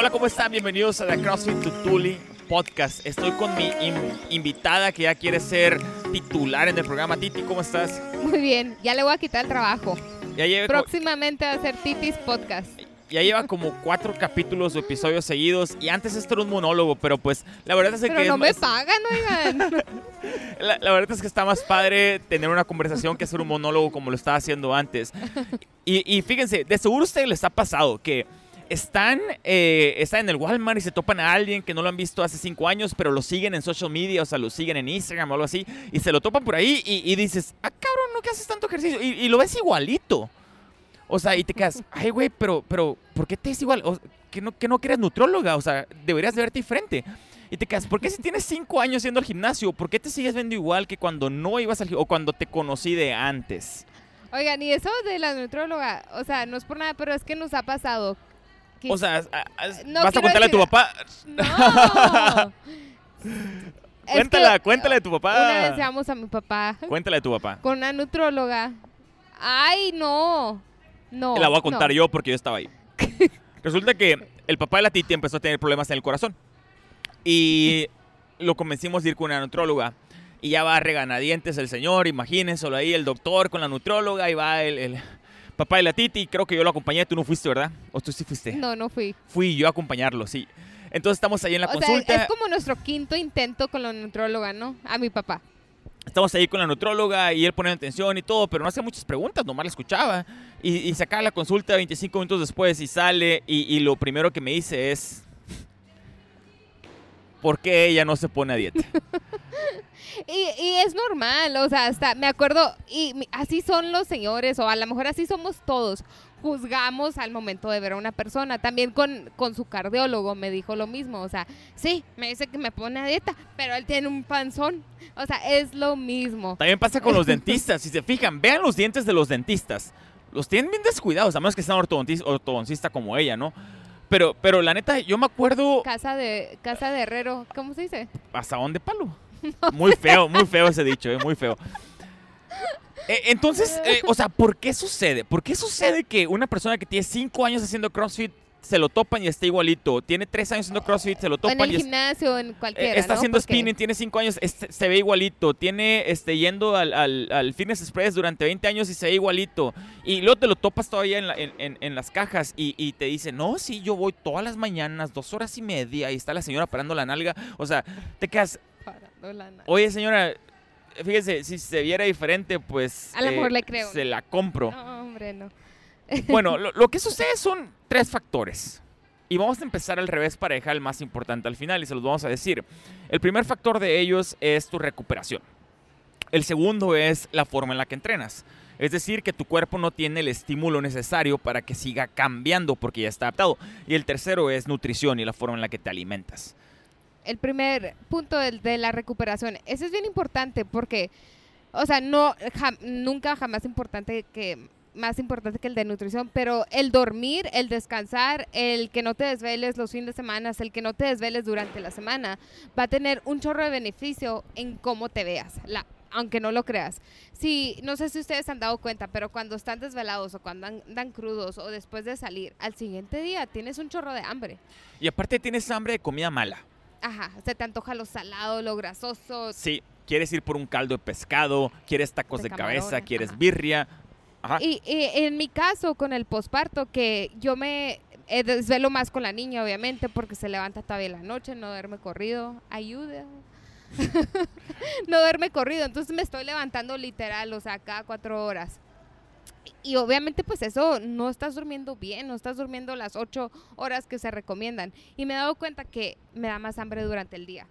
Hola, ¿cómo están? Bienvenidos a The CrossFit Tutuli Podcast. Estoy con mi in- invitada que ya quiere ser titular en el programa. Titi, ¿cómo estás? Muy bien, ya le voy a quitar el trabajo. Ya lleva, co- Próximamente va a ser Titis Podcast. ya lleva como cuatro capítulos o episodios seguidos y antes esto era un monólogo, pero pues la verdad es que Pero no me más- pagan, oigan. La, la verdad es que está más padre tener una conversación que hacer un monólogo como lo estaba haciendo antes. Y, y fíjense, de seguro a ustedes les ha pasado que están, eh, están en el Walmart y se topan a alguien que no lo han visto hace cinco años, pero lo siguen en social media, o sea, lo siguen en Instagram o algo así, y se lo topan por ahí y, y dices, ah, cabrón, ¿no que haces tanto ejercicio? Y, y lo ves igualito. O sea, y te quedas, ay, güey, pero, pero, ¿por qué te es igual? O, que no, que no eres nutróloga, o sea, deberías de verte diferente. Y te quedas, ¿por qué si tienes cinco años yendo al gimnasio, por qué te sigues viendo igual que cuando no ibas al gimnasio o cuando te conocí de antes? Oigan, y eso de la nutróloga, o sea, no es por nada, pero es que nos ha pasado. O sea, a- a- No vas a contarle a tu papá. ¡No! Cuéntala, que cuéntale a tu Una vez papá. llevamos a mi papá Cuéntale a tu papá. con una nutróloga. ¡Ay, no! No. la voy a contar no. yo porque yo estaba ahí. Resulta que el papá de la Titi empezó a tener problemas en el corazón. Y lo convencimos de ir con una nutróloga. Y ya va a reganadientes el señor, imagínense, solo ahí el doctor con la nutróloga y va el, el papá de la Titi. Creo que yo lo acompañé, tú no fuiste, ¿verdad? ¿O tú sí fuiste? No, no fui. Fui yo a acompañarlo, sí. Entonces estamos ahí en la o sea, consulta. es como nuestro quinto intento con la nutróloga, ¿no? A mi papá. Estamos ahí con la nutróloga y él poniendo atención y todo, pero no hacía muchas preguntas, nomás la escuchaba. Y, y se acaba la consulta 25 minutos después y sale y, y lo primero que me dice es... ¿Por qué ella no se pone a dieta? Y, y es normal, o sea, hasta me acuerdo, y así son los señores, o a lo mejor así somos todos. Juzgamos al momento de ver a una persona. También con, con su cardiólogo me dijo lo mismo. O sea, sí, me dice que me pone a dieta, pero él tiene un panzón. O sea, es lo mismo. También pasa con los dentistas. Si se fijan, vean los dientes de los dentistas. Los tienen bien descuidados, a menos que sean ortodontis- ortodoncista como ella, ¿no? Pero, pero la neta, yo me acuerdo Casa de, casa de herrero, ¿cómo se dice? asadón de palo. Muy feo, muy feo ese dicho, eh, muy feo. Eh, entonces, eh, o sea, ¿por qué sucede? ¿Por qué sucede que una persona que tiene cinco años haciendo CrossFit se lo topan y está igualito? Tiene tres años haciendo CrossFit, se lo O en topan el y es- gimnasio, en eh, cualquiera. está ¿no? haciendo spinning, tiene cinco años, se ve igualito. Tiene este, yendo al, al- al Fitness Express durante 20 años y se ve igualito. Y luego te lo topas todavía en, la- en- en- en las cajas y, y te dice, no, sí, yo voy todas las mañanas, dos horas y media, y está la señora parando la nalga. O sea, te quedas, Oye, señora, fíjese, si se viera diferente, pues. A lo mejor le creo. Se la compro. No, hombre, no. Bueno, lo, lo que sucede son tres factores. Y vamos a empezar al revés para dejar el más importante al final y se los vamos a decir. El primer factor de ellos es tu recuperación. El segundo es la forma en la que entrenas. Es decir, que tu cuerpo no tiene el estímulo necesario para que siga cambiando porque ya está adaptado. Y el tercero es nutrición y la forma en la que te alimentas. El primer punto del- de, la recuperación. Ese es bien importante porque, o sea, no, nunca jamás importante que más importante que el de nutrición, pero el dormir, el descansar, el que no te desveles los fines de semana, el que no te desveles durante la semana, va a tener un chorro de beneficio en cómo te veas, la, aunque no lo creas. Sí, no sé si ustedes han dado cuenta, pero cuando están desvelados o cuando andan crudos o después de salir, al siguiente día tienes un chorro de hambre. Y aparte tienes hambre de comida mala. Ajá, se te antoja lo salado, lo grasoso. Sí, quieres ir por un caldo de pescado, quieres tacos de, De cabeza, quieres ajá. birria. Ajá. Y, y en mi caso, con el posparto, que yo me eh, desvelo más con la niña, obviamente, porque se levanta todavía en la noche, no duerme corrido. Ayuda. no duerme corrido, entonces me estoy levantando literal, o sea, cada cuatro horas. Y obviamente pues eso no estás durmiendo bien, no estás durmiendo las ocho horas que se recomiendan. Y me he dado cuenta que me da más hambre durante el día.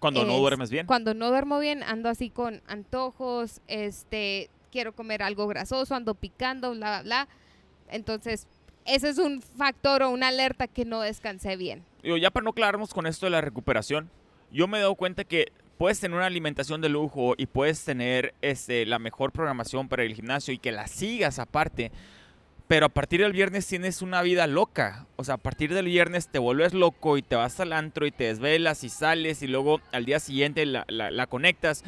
Cuando no es duermes bien. Cuando no duermo bien, ando así con antojos, este, quiero comer algo grasoso, ando picando, bla, bla, bla. Entonces, ese es un factor o una alerta que no descansé bien. Digo, ya para no clavarnos con esto de la recuperación, yo me he dado cuenta que puedes tener una alimentación de lujo y puedes tener este, la mejor programación para el gimnasio y que la sigas aparte. Pero a partir del viernes tienes una vida loca. O sea, a partir del viernes te vuelves loco y te vas al antro y te desvelas y sales y luego al día siguiente la, la- la conectas.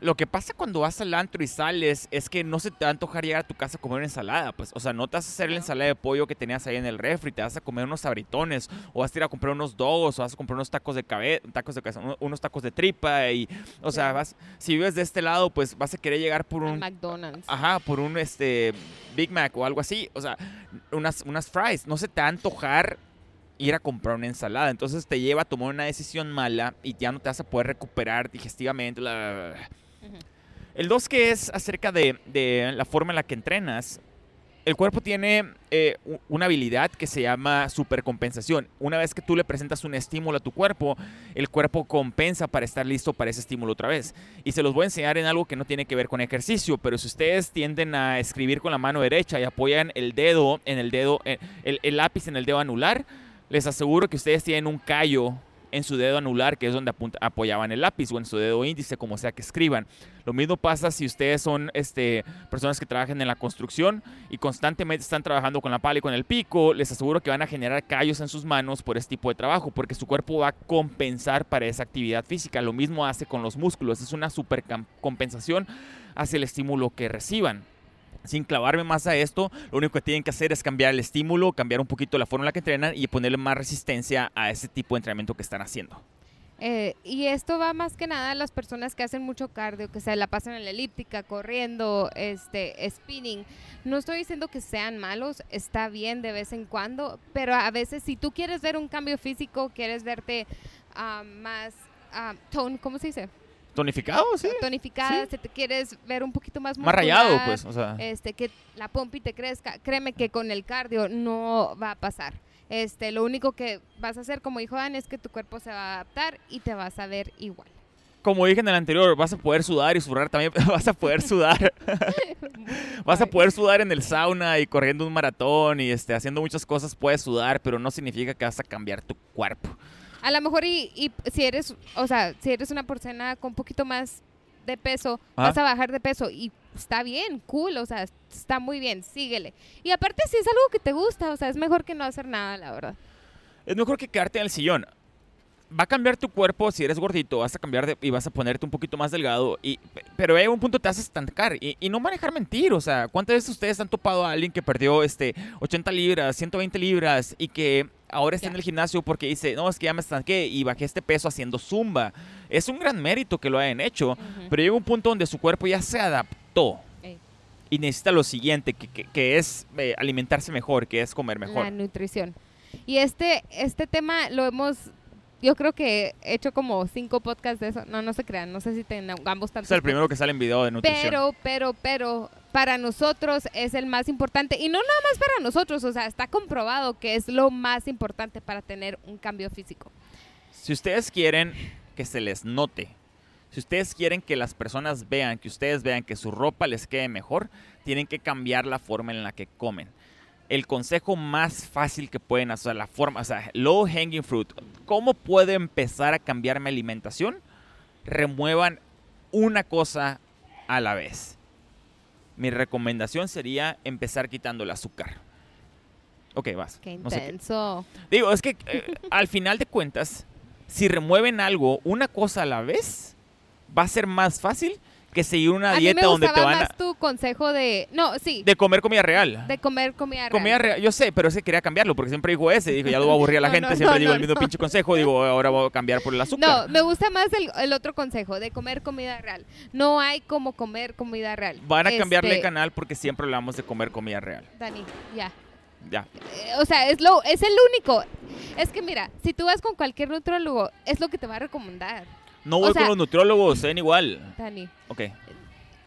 Lo que pasa cuando vas al antro y sales es que no se te va a antojar llegar a tu casa a comer una ensalada. Pues, o sea, no te vas a hacer la ensalada de pollo que tenías ahí en el refri, te vas a comer unos sabritones, o vas a ir a comprar unos dogos, o vas a comprar unos tacos de cabeza, tacos de cabeza, unos tacos de tripa. Y, o sea, vas, si vives de este lado, pues vas a querer llegar por un McDonald's. Ajá, por un este Big Mac o algo así. O sea, unas, unas fries. No se te va a antojar ir a comprar una ensalada. Entonces te lleva a tomar una decisión mala y ya no te vas a poder recuperar digestivamente. bla, bla, bla, El 2 que es acerca de, la forma en la que entrenas. El cuerpo tiene eh, una habilidad que se llama supercompensación. Una vez que tú le presentas un estímulo a tu cuerpo, el cuerpo compensa para estar listo para ese estímulo otra vez. Y se los voy a enseñar en algo que no tiene que ver con ejercicio, pero si ustedes tienden a escribir con la mano derecha y apoyan el dedo en el dedo, eh, el lápiz en el dedo anular, les aseguro que ustedes tienen un callo en su dedo anular, que es donde apoyaban el lápiz, o en su dedo índice, como sea que escriban. Lo mismo pasa si ustedes son este, personas que trabajan en la construcción y constantemente están trabajando con la pala y con el pico, les aseguro que van a generar callos en sus manos por este tipo de trabajo, porque su cuerpo va a compensar para esa actividad física. Lo mismo hace con los músculos, es una super compensación hacia el estímulo que reciban. Sin clavarme más a esto, lo único que tienen que hacer es cambiar el estímulo, cambiar un poquito la forma en la que entrenan y ponerle más resistencia a ese tipo de entrenamiento que están haciendo. Eh, y esto va más que nada a las personas que hacen mucho cardio, que se la pasan en la elíptica, corriendo, este, spinning. No estoy diciendo que sean malos, está bien de vez en cuando, pero a veces si tú quieres ver un cambio físico, quieres verte ah, más ah, tone, ¿cómo se dice? ¿Tonificado? Sí. Tonificada, sí. si te quieres ver un poquito más Más rayado, pues. O sea. este, que la pompi te crezca. Créeme que con el cardio no va a pasar. Este, lo único que vas a hacer, como dijo Dan, es que tu cuerpo se va a adaptar y te vas a ver igual. como dije en el anterior, vas a poder sudar y sudar también. Vas a poder sudar. vas a poder sudar en el sauna y corriendo un maratón y este, haciendo muchas cosas. Puedes sudar, pero no significa que vas a cambiar tu cuerpo. A lo mejor y, y si eres, o sea, si eres una persona con un poquito más de peso, Ajá. vas a bajar de peso y está bien, cool, o sea, está muy bien, síguele. Y aparte si es algo que te gusta, o sea, es mejor que no hacer nada, la verdad. Es mejor que quedarte en el sillón. Va a cambiar tu cuerpo si eres gordito, vas a cambiar de- y vas a ponerte un poquito más delgado. Y, pero hay un punto te a estancar y, y no manejar mentir. O sea, ¿cuántas veces ustedes han topado a alguien que perdió este 80 libras, 120 libras y que ahora está en el gimnasio porque dice, no, es que ya me estanqué y bajé este peso haciendo zumba? Es un gran mérito que lo hayan hecho, pero llega un punto donde su cuerpo ya se adaptó y necesita lo siguiente, que, que- que es eh, alimentarse mejor, que es comer mejor. La nutrición. Y este, este tema lo hemos, yo creo que he hecho como cinco podcasts de eso. No, no se crean, no sé si tengamos tantos. Es el primero que sale en video de nutrición. Pero, pero, pero, para nosotros es el más importante. Y no nada más para nosotros, o sea, está comprobado que es lo más importante para tener un cambio físico. Si ustedes quieren que se les note, si ustedes quieren que las personas vean, que ustedes vean que su ropa les quede mejor, tienen que cambiar la forma en la que comen. El consejo más fácil que pueden hacer, la forma, o sea, low hanging fruit. ¿Cómo puedo empezar a cambiar mi alimentación? Remuevan una cosa a la vez. Mi recomendación sería empezar quitando el azúcar. Ok, vas. Qué No sé qué- intenso. Digo, es que eh, al final de cuentas, si remueven algo, una cosa a la vez, va a ser más fácil que seguir una a mí dieta me donde te van a... más tu consejo de, no, sí, De comer comida real. de comer comida real. Comida real, yo sé, pero ese quería cambiarlo porque siempre digo ese, digo, ya lo voy a aburrir a la No, gente, no, siempre no, digo el mismo pinche consejo, digo, ahora voy a cambiar por el azúcar. No, me gusta más el, el otro consejo de comer comida real. No hay como comer comida real. Van a cambiarle Este, el canal porque siempre hablamos de comer comida real. Dani, ya. Ya. Eh, o sea, es lo es el único. Es que mira, si tú vas con cualquier nutrólogo, es lo que te va a recomendar. No voy sea- con los nutriólogos, ven igual. Dani, Ok.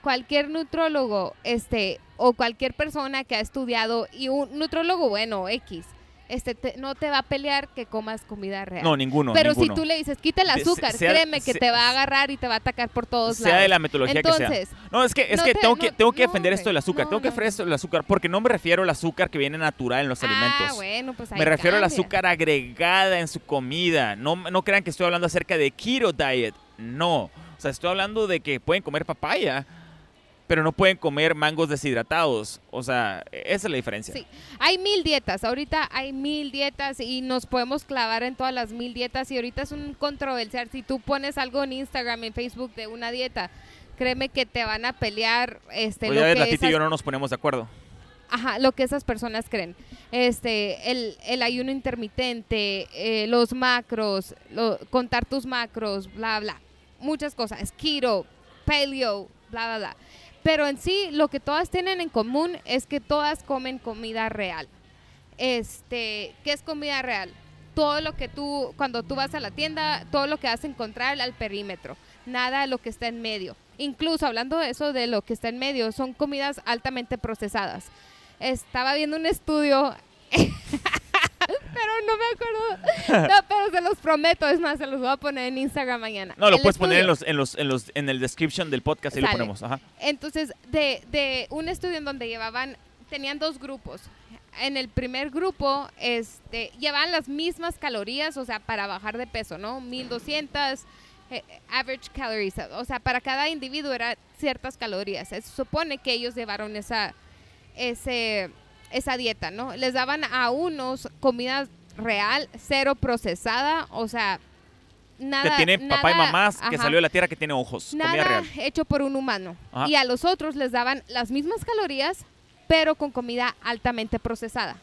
cualquier nutrólogo, este, o cualquier persona que ha estudiado y un nutrólogo bueno, X, este, te- no te va a pelear que comas comida real. No, ninguno. Pero ninguno. si tú le dices, quita el azúcar, sea- créeme que sea- te va a agarrar y te va a atacar por todos sea de lados. la metodología que sea. No, es que, es No que te- tengo no- que, tengo que no, defender esto del azúcar. tengo que defender esto del azúcar porque no me refiero al azúcar que viene natural en los ah, alimentos. bueno, pues ahí Me refiero al azúcar agregada en su comida. No, no crean que estoy hablando acerca de keto diet. No. O sea, estoy hablando de que pueden comer papaya, pero no pueden comer mangos deshidratados. O sea, esa es la diferencia. Sí, hay mil dietas, ahorita hay mil dietas y nos podemos clavar en todas las mil dietas y ahorita es un controversial. Si tú pones algo en Instagram, en Facebook de una dieta, créeme que te van a pelear este, Pues lo ya ves, que la Titi y yo no nos ponemos de acuerdo. Ajá, lo que esas personas creen. Este, el, el ayuno intermitente, eh, los macros, lo- contar tus macros, bla, bla. Muchas cosas. Keto, paleo, bla, bla, bla. Pero en sí, lo que todas tienen en común es que todas comen comida real. Este, ¿qué es comida real? Todo lo que tú, cuando tú vas a la tienda, todo lo que vas a encontrar al perímetro. Nada de lo que está en medio. Incluso hablando de eso, de lo que está en medio, son comidas altamente procesadas estaba viendo un estudio, pero no me acuerdo. No, pero se los prometo, es más, se los voy a poner en Instagram mañana. No, lo El puedes poner en los, en los, en los, en el description del podcast y lo ponemos. Ajá. Entonces, de, de un estudio en donde llevaban, tenían dos grupos. En el primer grupo, este, llevaban las mismas calorías, o sea, para bajar de peso, ¿no? 1200 eh, average calories, o sea, para cada individuo era ciertas calorías. Se supone que ellos llevaron esa, ese, esa dieta, ¿no? Les daban a unos comida real, cero procesada, o sea, nada. que tiene papá y mamás, que ajá. salió de la tierra, que tiene ojos. comida Nada real. hecho por un humano. Ajá. Y a los otros les daban las mismas calorías, pero con comida altamente procesada.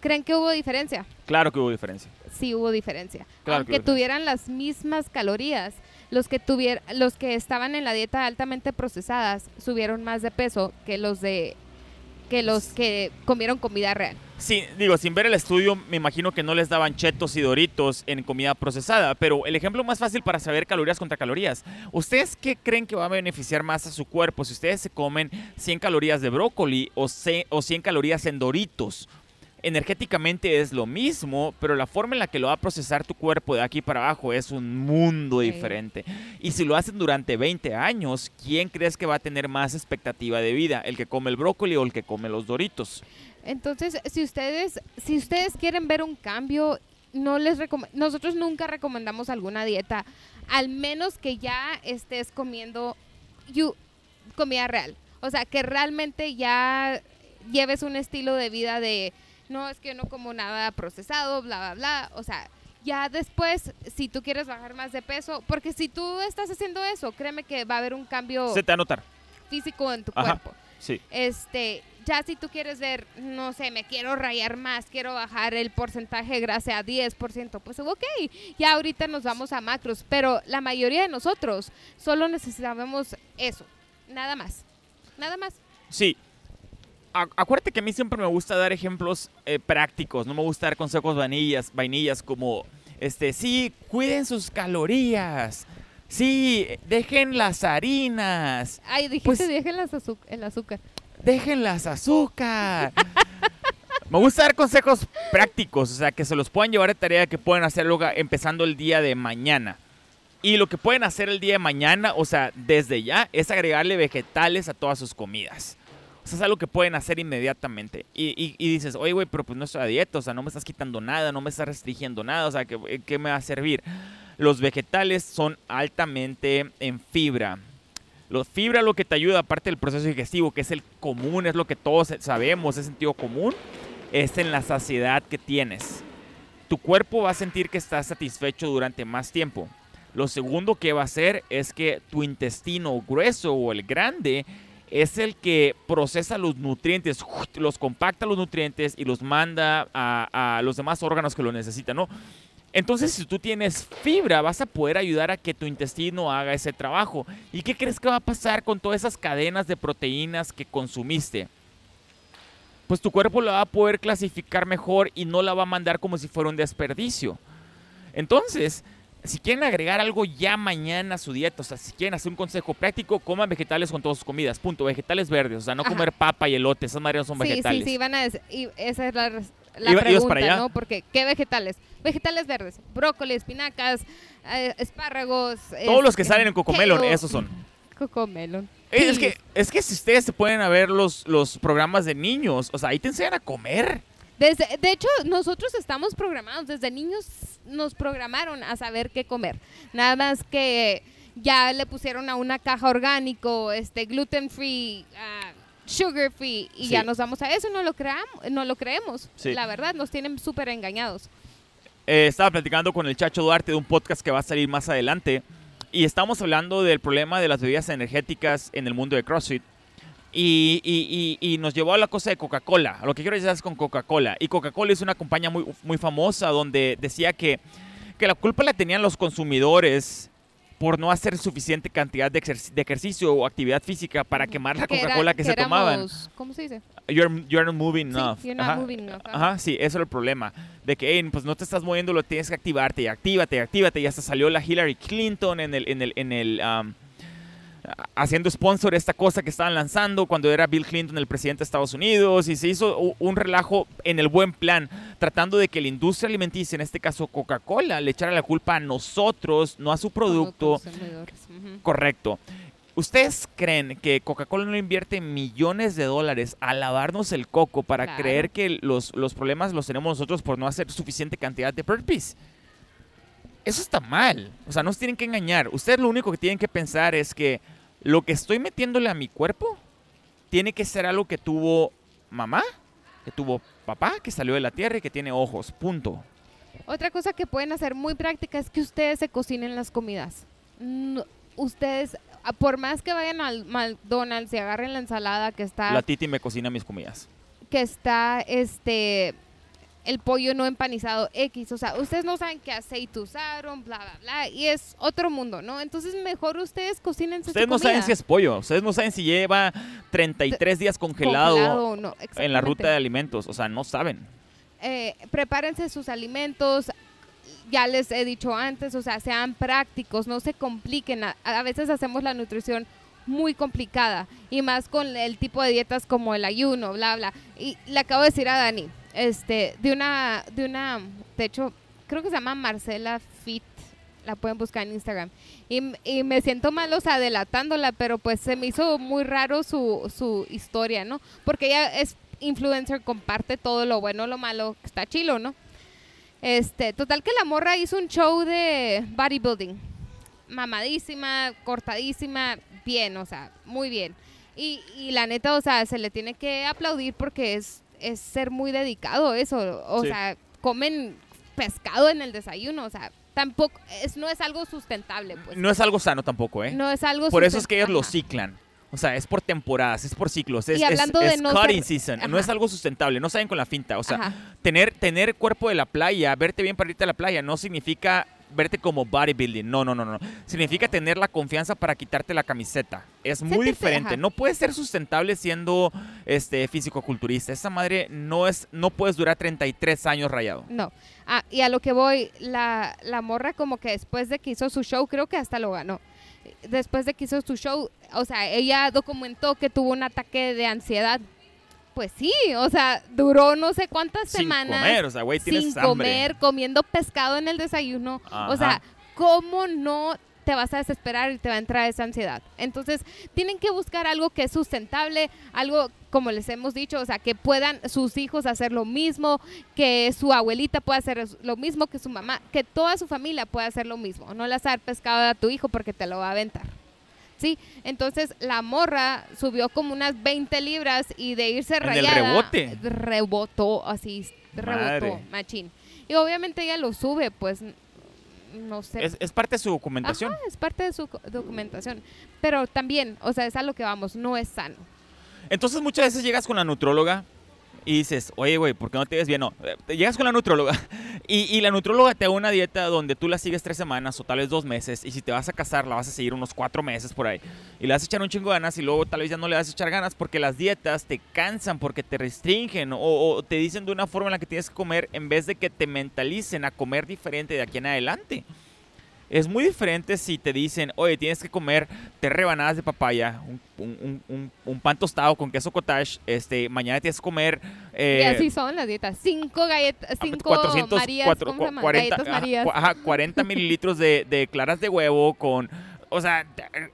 ¿Creen que hubo diferencia? Claro que hubo diferencia. Sí hubo diferencia. Claro que Aunque hubo diferencia. tuvieran las mismas calorías, los que tuvier- los que estaban en la dieta altamente procesadas subieron más de peso que los de que los que comieron comida real. Sí, digo, sin ver el estudio, me imagino que no les daban chetos y doritos en comida procesada, pero el ejemplo más fácil para saber calorías contra calorías. ¿Ustedes qué creen que va a beneficiar más a su cuerpo si ustedes se comen 100 calorías de brócoli o, ce- o 100 calorías en doritos? Energéticamente es lo mismo, pero la forma en la que lo va a procesar tu cuerpo de aquí para abajo es un mundo diferente. Y si lo hacen durante 20 años, ¿quién crees que va a tener más expectativa de vida? ¿El que come el brócoli o el que come los doritos? Entonces, si ustedes si ustedes quieren ver un cambio, no les nosotros nunca recomendamos alguna dieta, al menos que ya estés comiendo you- comida real. O sea, que realmente ya lleves un estilo de vida de no es que no como nada procesado, bla bla bla, o sea, ya después si tú quieres bajar más de peso, porque si tú estás haciendo eso, créeme que va a haber un cambio Se te va a notar. físico en tu Ajá. cuerpo. Sí. Este, ya si tú quieres ver, no sé, me quiero rayar más, quiero bajar el porcentaje de grasa a 10%, pues ok, ya ahorita nos vamos a macros, pero la mayoría de nosotros solo necesitamos eso, nada más, nada más. Sí. Acuérdate que a mí siempre me gusta dar ejemplos eh, prácticos, no me gusta dar consejos vainillas, vainillas como, este, sí, cuiden sus calorías, sí, dejen las harinas, Ay, dijiste, Pues- dejen las el azúcar. dejen las azúcar. me gusta dar consejos prácticos, o sea, que se los puedan llevar de tarea, que pueden hacerlo empezando el día de mañana. Y lo que pueden hacer el día de mañana, o sea, desde ya, es agregarle vegetales a todas sus comidas. O sea, es algo que pueden hacer inmediatamente. Y, y- y dices, oye, güey, pero pues no estoy a dieta, o sea, no me estás quitando nada, no me estás restringiendo nada, o sea, ¿qué, qué me va a servir? Los vegetales son altamente en fibra. Los fibra lo que te ayuda, aparte del proceso digestivo, que es el común, es lo que todos sabemos, es sentido común, es en la saciedad que tienes. Tu cuerpo va a sentir que estás satisfecho durante más tiempo. Lo segundo que va a hacer es que tu intestino grueso o el grande es el que procesa los nutrientes, los compacta los nutrientes y los manda a, los demás órganos que lo necesitan, ¿no? Entonces, si tú tienes fibra, vas a poder ayudar a que tu intestino haga ese trabajo. ¿Y qué crees que va a pasar con todas esas cadenas de proteínas que consumiste? Pues tu cuerpo la va a poder clasificar mejor y no la va a mandar como si fuera un desperdicio. Entonces, si quieren agregar algo ya mañana a su dieta, o sea, si quieren hacer un consejo práctico, coman vegetales con todas sus comidas, punto. Vegetales verdes, o sea, no Ajá. comer papa y elote, esas mareas son Sí, vegetales. sí, sí, van a dec- y esa es la, la Iba- pregunta, para allá. ¿no? Porque, ¿qué vegetales? Vegetales verdes, brócoli, espinacas, eh, espárragos. Todos los que este, salen en Cocomelon, esos son. Cocomelon. Eh, Es Sí. que, es que si ustedes se pueden a ver los, los programas de niños, o sea, ahí te enseñan a comer. Desde, de hecho, nosotros estamos programados, desde niños nos programaron a saber qué comer. Nada más que ya le pusieron a una caja orgánico, este gluten free, ah, sugar free, y Sí. ya nos vamos a eso, no lo creamos, no lo creemos. Sí. La verdad, nos tienen súper engañados. Eh, estaba platicando con el Chacho Duarte de un podcast que va a salir más adelante. y estamos hablando del problema de las bebidas energéticas en el mundo de CrossFit. Y, y- y- y nos llevó a la cosa de Coca-Cola. A Lo que quiero decir es con Coca-Cola. Y Coca-Cola es una compañía muy, muy famosa donde decía que, que la culpa la tenían los consumidores por no hacer suficiente cantidad de, exerc- de ejercicio o actividad física para quemar la Coca-Cola que, se tomaban. ¿Cómo se dice? You're, you're not moving Sí, enough. you're not Ajá. moving enough, ajá. Sí, eso era el problema. De que, "Ey, pues no te estás moviendo, lo tienes que activarte, y actívate, y actívate. Y hasta salió la Hillary Clinton en el, en el, en el, um, haciendo sponsor esta cosa que estaban lanzando cuando era Bill Clinton el presidente de Estados Unidos. Y se hizo un relajo en el buen plan, tratando de que la industria alimenticia, en este caso Coca-Cola, le echara la culpa a nosotros, no a su producto. Correcto. ¿Ustedes creen que Coca-Cola no invierte millones de dólares a lavarnos el coco para Claro. creer que los, los problemas los tenemos nosotros por no hacer suficiente cantidad de burpees? Eso está mal. O sea, no se tienen que engañar. Ustedes lo único que tienen que pensar es que lo que estoy metiéndole a mi cuerpo tiene que ser algo que tuvo mamá, que tuvo papá, que salió de la tierra y que tiene ojos. Punto. Otra cosa que pueden hacer muy práctica es que ustedes se cocinen las comidas. No- ustedes, a- por más que vayan al McDonald's y agarren la ensalada que está, La Titi me cocina mis comidas. que está, este, el pollo no empanizado X, o sea, ustedes no saben qué aceite usaron, bla, bla, bla, y es otro mundo, ¿no? Entonces mejor ustedes cocinen su Ustedes no comida. saben si es pollo, ustedes no saben si lleva 33 días congelado, Congelado o no, en la ruta de alimentos, o sea, no saben. eh, prepárense sus alimentos. Ya les he dicho antes, o sea, sean prácticos, no se compliquen. A, a veces hacemos la nutrición muy complicada y más con el tipo de dietas como el ayuno, bla, bla. Y le acabo de decir a Dani, este, de una, de una, de hecho, creo que se llama Marcela Fit, la pueden buscar en Instagram. Y, y me siento mal, o sea, delatándola, pero pues se me hizo muy raro su, su historia, ¿no? Porque ella es influencer, comparte todo lo bueno, lo malo, está chilo, ¿no? Este, total que la morra hizo un show de bodybuilding. Mamadísima, cortadísima, bien, o sea, muy bien. Y, y la neta, o sea, se le tiene que aplaudir porque es, es ser muy dedicado eso. O Sí. sea, comen pescado en el desayuno, o sea, tampoco, es, no es algo sustentable, pues. No es algo sano tampoco, ¿eh? No es algo por eso es que ellos lo ciclan. O sea, es por temporadas, es por ciclos, es, Y es- no cutting ser- season, no es algo sustentable, no saben con la finta. O sea, Ajá. tener, tener cuerpo de la playa, verte bien para irte a la playa, no significa verte como bodybuilding. No, no, no, no. Significa tener la confianza para quitarte la camiseta. Es muy diferente. No puedes ser sustentable siendo este físico-culturista. Esa madre no es, no puedes durar 33 años rayado. No. Ah, y a lo que voy, la, la morra como que después de que hizo su show, creo que hasta lo ganó. Después de que hizo su show, o sea, ella documentó que tuvo un ataque de ansiedad. Pues sí, o sea, duró no sé cuántas Sin semanas comer, o sea, güey, tienes sin hambre. comer, comiendo pescado en el desayuno. O sea. ¿cómo no te vas a desesperar y te va a entrar esa ansiedad? Entonces, tienen que buscar algo que es sustentable, algo como les hemos dicho, o sea, que puedan sus hijos hacer lo mismo, que su abuelita pueda hacer lo mismo que su mamá, que toda su familia pueda hacer lo mismo. No le vas a dar pescado a tu hijo porque te lo va a aventar. Sí, entonces la morra subió como unas 20 libras y de irse En el rayada rebote. rebotó así, Madre. rebotó, machín. Y obviamente ella lo sube, pues no sé. Es, es parte de su documentación. Ajá, es parte de su documentación. Pero también, o sea, es a lo que vamos, no es sano. Entonces muchas veces llegas con la nutróloga y dices, oye, güey, ¿por qué no te ves bien? No, eh, llegas con la nutróloga y, y la nutróloga te da una dieta donde tú la sigues tres semanas o tal vez dos meses y si te vas a casar la vas a seguir unos cuatro meses por ahí y le vas a echar un chingo de ganas y luego tal vez ya no le vas a echar ganas porque las dietas te cansan, porque te restringen o, o te dicen de una forma en la que tienes que comer en vez de que te mentalicen a comer diferente de aquí en adelante. Es muy diferente si te dicen, oye, tienes que comer tres rebanadas de papaya, un, un- un- un- un pan tostado con queso cottage, este, mañana tienes que comer... eh, y así son las dietas. Cinco galletas, cinco 400, Marías, cuatro- ¿cómo se llaman? 40, Galletas ajá, Marías. cu- ajá, 40 mililitros de, de claras de huevo con... O sea,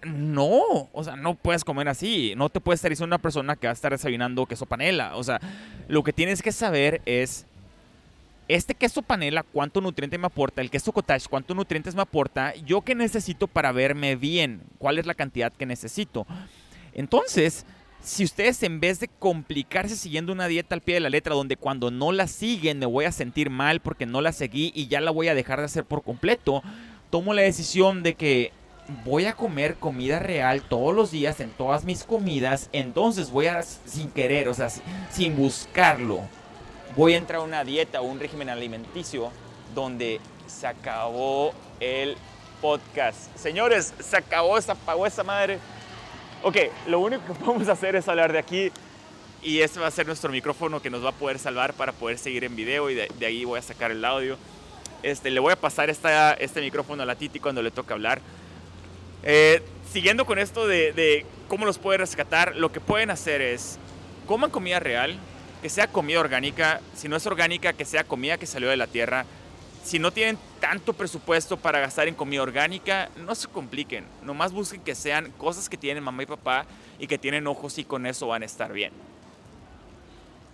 no, o sea, no puedes comer así. No te puedes estar diciendo una persona que va a estar desayunando queso panela. O sea, lo que tienes que saber es este queso panela, cuánto nutriente me aporta, el queso cottage, cuántos nutrientes me aporta, yo qué necesito para verme bien, cuál es la cantidad que necesito. Entonces, si ustedes en vez de complicarse siguiendo una dieta al pie de la letra, donde cuando no la siguen me voy a sentir mal porque no la seguí y ya la voy a dejar de hacer por completo, tomo la decisión de que voy a comer comida real todos los días en todas mis comidas, entonces voy a, sin querer, o sea, sin buscarlo, voy a entrar a una dieta o un régimen alimenticio donde se acabó el podcast. Señores, se acabó, se apagó esa madre. Ok, lo único que podemos hacer es hablar de aquí y este va a ser nuestro micrófono que nos va a poder salvar para poder seguir en video y de, ahí voy a sacar el audio. Este, le voy a pasar esta, este micrófono a la Titi cuando le toque hablar. Eh, siguiendo con esto de, de, cómo los puede rescatar, lo que pueden hacer es coman comida real, que sea comida orgánica, si no es orgánica, que sea comida que salió de la tierra. Si no tienen tanto presupuesto para gastar en comida orgánica, no se compliquen. Nomás busquen que sean cosas que tienen mamá y papá y que tienen ojos y con eso van a estar bien.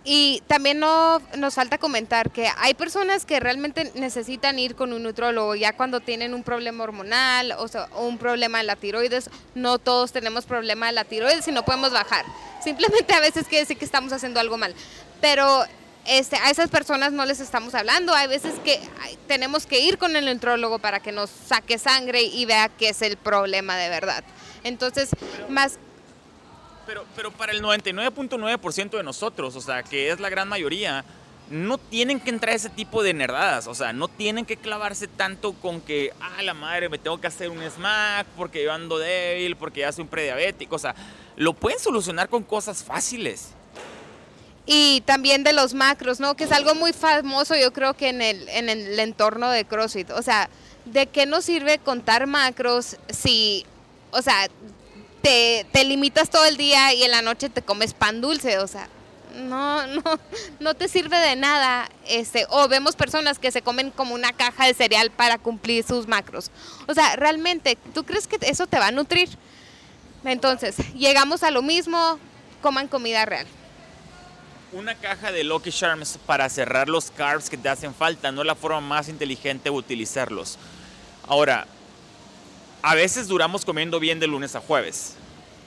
Y también no, nos falta comentar que hay personas que realmente necesitan ir con un nutrólogo ya cuando tienen un problema hormonal o, un problema de la tiroides. No todos tenemos problema de la tiroides y no podemos bajar. Simplemente a veces quiere decir que estamos haciendo algo mal. Pero este, a esas personas no les estamos hablando. Hay veces que tenemos que ir con el nutrólogo para que nos saque sangre y vea qué es el problema de verdad. Entonces, más pero, pero para el 99.9% de nosotros, o sea, que es la gran mayoría, no tienen que entrar ese tipo de nerdadas. O sea, no tienen que clavarse tanto con que, ah, la madre, me tengo que hacer un smack porque yo ando débil, porque ya soy un prediabético. O sea, lo pueden solucionar con cosas fáciles. Y también de los macros, ¿no? Que es algo muy famoso, yo creo que en el, en el entorno de CrossFit. O sea, ¿de qué nos sirve contar macros si, o sea, te, limitas todo el día y en la noche te comes pan dulce, o sea, no, no, no te sirve de nada. Este, o vemos personas que se comen como una caja de cereal para cumplir sus macros. O sea, realmente, ¿tú crees que eso te va a nutrir? Entonces, llegamos a lo mismo, coman comida real. Una caja de Lucky Charms para cerrar los carbs que te hacen falta, no es la forma más inteligente de utilizarlos. Ahora, a veces duramos comiendo bien de lunes a jueves.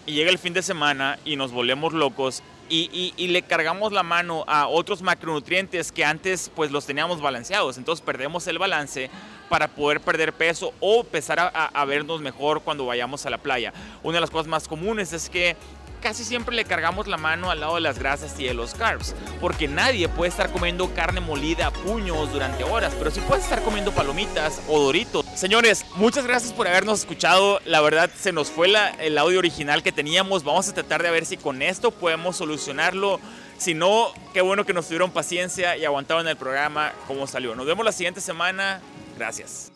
Y llega el fin de semana y nos volvemos locos y, le cargamos la mano a otros macronutrientes que antes pues los teníamos balanceados. Entonces perdemos el balance para poder perder peso o empezar a vernos mejor cuando vayamos a la playa. Una de las cosas más comunes es que casi siempre le cargamos la mano al lado de las grasas y de los carbs, porque nadie puede estar comiendo carne molida a puños durante horas, pero sí puedes estar comiendo palomitas o doritos. Señores, muchas gracias por habernos escuchado. La verdad, se nos fue el audio original que teníamos. Vamos a tratar de ver si con esto podemos solucionarlo. Si no, qué bueno que nos tuvieron paciencia y aguantaron el programa como salió. Nos vemos la siguiente semana. Gracias.